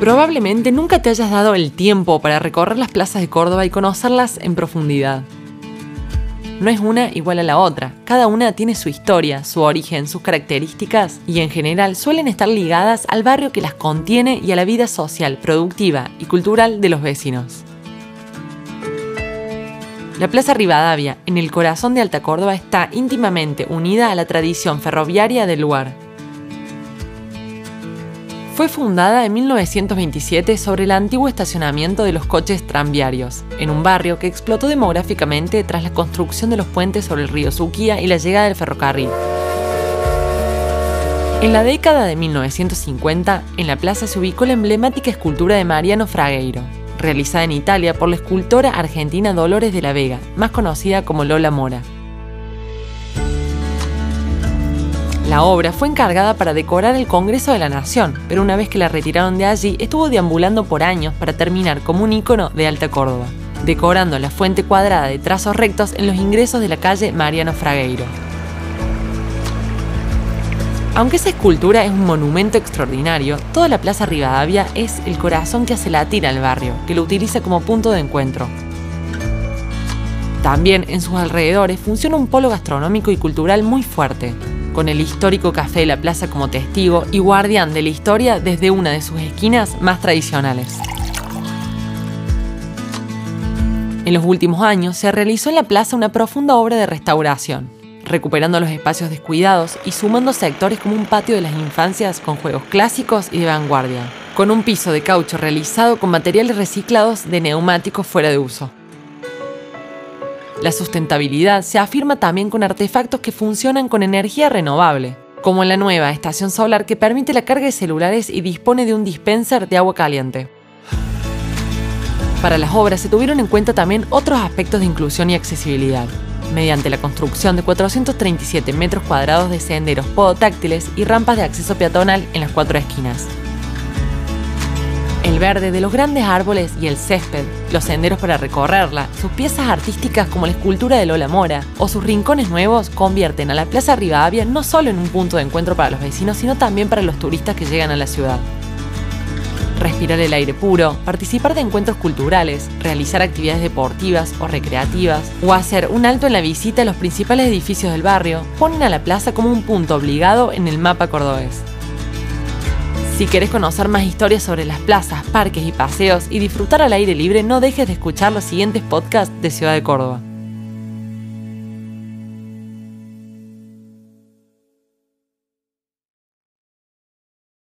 Probablemente nunca te hayas dado el tiempo para recorrer las plazas de Córdoba y conocerlas en profundidad. No es una igual a la otra, cada una tiene su historia, su origen, sus características y en general suelen estar ligadas al barrio que las contiene y a la vida social, productiva y cultural de los vecinos. La Plaza Rivadavia, en el corazón de Alta Córdoba, está íntimamente unida a la tradición ferroviaria del lugar fue fundada en 1927 sobre el antiguo estacionamiento de los coches tranviarios, en un barrio que explotó demográficamente tras la construcción de los puentes sobre el río Suquía y la llegada del ferrocarril. En la década de 1950, en la plaza se ubicó la emblemática escultura de Mariano Fragueiro, realizada en Italia por la escultora argentina Dolores de la Vega, más conocida como Lola Mora. La obra fue encargada para decorar el Congreso de la Nación, pero una vez que la retiraron de allí, estuvo deambulando por años para terminar como un ícono de Alta Córdoba, decorando la fuente cuadrada de trazos rectos en los ingresos de la calle Mariano Fragueiro. Aunque esa escultura es un monumento extraordinario, toda la Plaza Rivadavia es el corazón que hace latir al barrio, que lo utiliza como punto de encuentro. También en sus alrededores funciona un polo gastronómico y cultural muy fuerte, con el histórico Café de la Plaza como testigo y guardián de la historia desde una de sus esquinas más tradicionales. En los últimos años se realizó en la plaza una profunda obra de restauración, recuperando los espacios descuidados y sumando sectores como un patio de las infancias con juegos clásicos y de vanguardia, con un piso de caucho realizado con materiales reciclados de neumáticos fuera de uso. La sustentabilidad se afirma también con artefactos que funcionan con energía renovable, como la nueva estación solar que permite la carga de celulares y dispone de un dispenser de agua caliente. Para las obras se tuvieron en cuenta también otros aspectos de inclusión y accesibilidad, mediante la construcción de 437 metros cuadrados de senderos podotáctiles y rampas de acceso peatonal en las cuatro esquinas, el verde de los grandes árboles y el césped, los senderos para recorrerla, sus piezas artísticas como la escultura de Lola Mora o sus rincones nuevos convierten a la Plaza Rivadavia no solo en un punto de encuentro para los vecinos, sino también para los turistas que llegan a la ciudad. Respirar el aire puro, participar de encuentros culturales, realizar actividades deportivas o recreativas, o hacer un alto en la visita a los principales edificios del barrio, ponen a la plaza como un punto obligado en el mapa cordobés. Si querés conocer más historias sobre las plazas, parques y paseos y disfrutar al aire libre, no dejes de escuchar los siguientes podcasts de Ciudad de Córdoba.